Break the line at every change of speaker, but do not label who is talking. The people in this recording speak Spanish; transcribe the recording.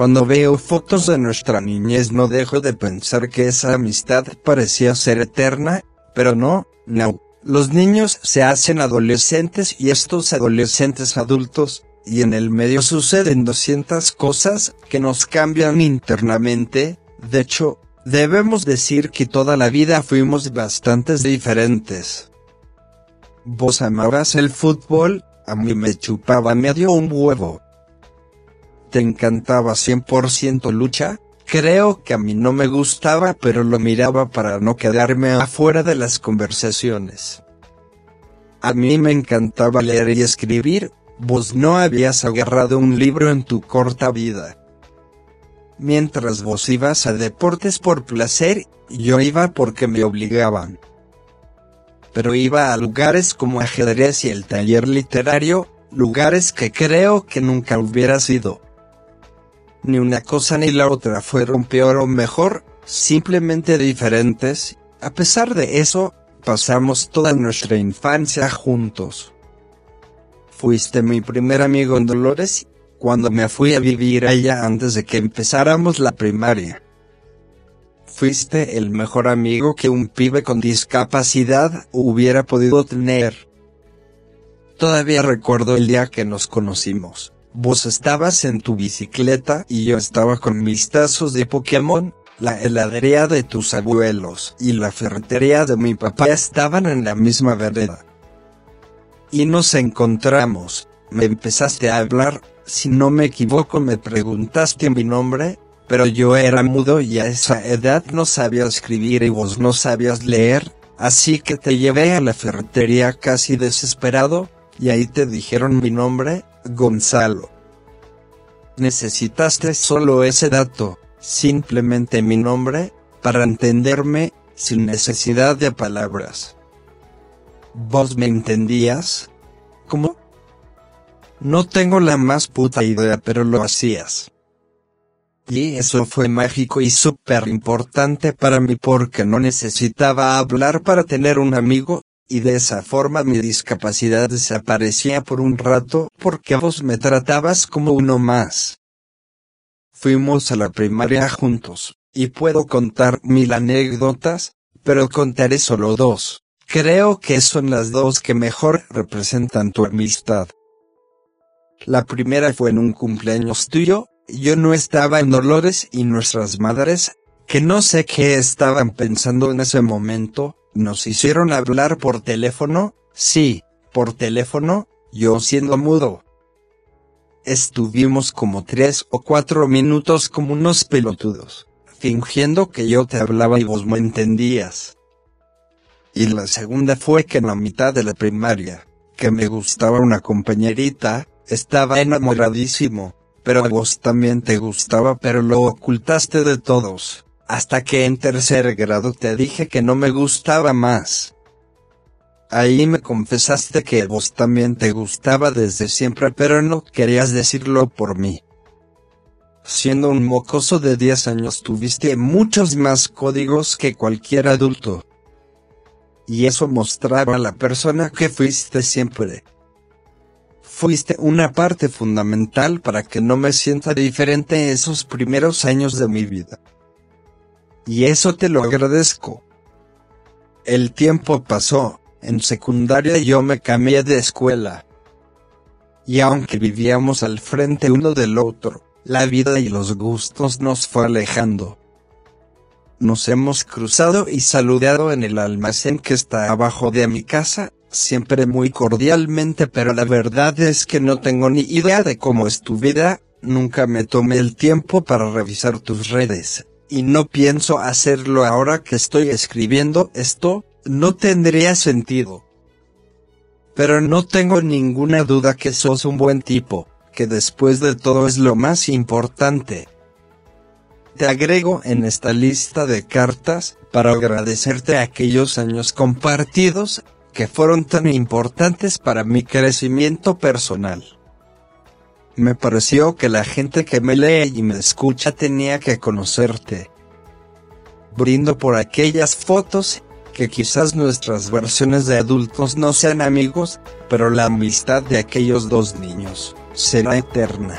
Cuando veo fotos de nuestra niñez no dejo de pensar que esa amistad parecía ser eterna, pero no, no. Los niños se hacen adolescentes y estos adolescentes adultos, y en el medio suceden 200 cosas que nos cambian internamente, de hecho, debemos decir que toda la vida fuimos bastante diferentes. Vos amabas el fútbol, a mí me chupaba medio un huevo. ¿Te encantaba 100% lucha? Creo que a mí no me gustaba pero lo miraba para no quedarme afuera de las conversaciones. A mí me encantaba leer y escribir, vos no habías agarrado un libro en tu corta vida. Mientras vos ibas a deportes por placer, yo iba porque me obligaban. Pero iba a lugares como ajedrez y el taller literario, lugares que creo que nunca hubieras ido. Ni una cosa ni la otra fueron peor o mejor, simplemente diferentes, a pesar de eso, pasamos toda nuestra infancia juntos. Fuiste mi primer amigo en Dolores, cuando me fui a vivir allá antes de que empezáramos la primaria. Fuiste el mejor amigo que un pibe con discapacidad hubiera podido tener. Todavía recuerdo el día que nos conocimos. Vos estabas en tu bicicleta y yo estaba con mis tazos de Pokémon, la heladería de tus abuelos y la ferretería de mi papá estaban en la misma vereda. Y nos encontramos, me empezaste a hablar, si no me equivoco me preguntaste mi nombre, pero yo era mudo y a esa edad no sabía escribir y vos no sabías leer, así que te llevé a la ferretería casi desesperado, y ahí te dijeron mi nombre, Gonzalo. Necesitaste solo ese dato, simplemente mi nombre, para entenderme, sin necesidad de palabras. ¿Vos me entendías? ¿Cómo? No tengo la más puta idea, pero lo hacías. Y eso fue mágico y súper importante para mí porque no necesitaba hablar para tener un amigo, y de esa forma mi discapacidad desaparecía por un rato porque vos me tratabas como uno más. Fuimos a la primaria juntos, y puedo contar mil anécdotas, pero contaré solo dos. Creo que son las dos que mejor representan tu amistad. La primera fue en un cumpleaños tuyo, yo no estaba en Dolores y nuestras madres, que no sé qué estaban pensando en ese momento, nos hicieron hablar por teléfono, sí, por teléfono, yo siendo mudo. Estuvimos como tres o cuatro minutos como unos pelotudos, fingiendo que yo te hablaba y vos me entendías. Y la segunda fue que en la mitad de la primaria, que me gustaba una compañerita, estaba enamoradísimo, pero a vos también te gustaba pero lo ocultaste de todos, hasta que en tercer grado te dije que no me gustaba más. Ahí me confesaste que vos también te gustaba desde siempre pero no querías decirlo por mí. Siendo un mocoso de 10 años tuviste muchos más códigos que cualquier adulto y eso mostraba la persona que fuiste siempre. Fuiste una parte fundamental para que no me sienta diferente esos primeros años de mi vida. Y eso te lo agradezco. El tiempo pasó, en secundaria yo me cambié de escuela. Y aunque vivíamos al frente uno del otro, la vida y los gustos nos fue alejando. Nos hemos cruzado y saludado en el almacén que está abajo de mi casa, siempre muy cordialmente pero la verdad es que no tengo ni idea de cómo es tu vida, nunca me tomé el tiempo para revisar tus redes, y no pienso hacerlo ahora que estoy escribiendo esto, no tendría sentido. Pero no tengo ninguna duda que sos un buen tipo, que después de todo es lo más importante. Te agrego en esta lista de cartas, para agradecerte aquellos años compartidos, que fueron tan importantes para mi crecimiento personal. Me pareció que la gente que me lee y me escucha tenía que conocerte. Brindo por aquellas fotos, que quizás nuestras versiones de adultos no sean amigos, pero la amistad de aquellos dos niños, será eterna.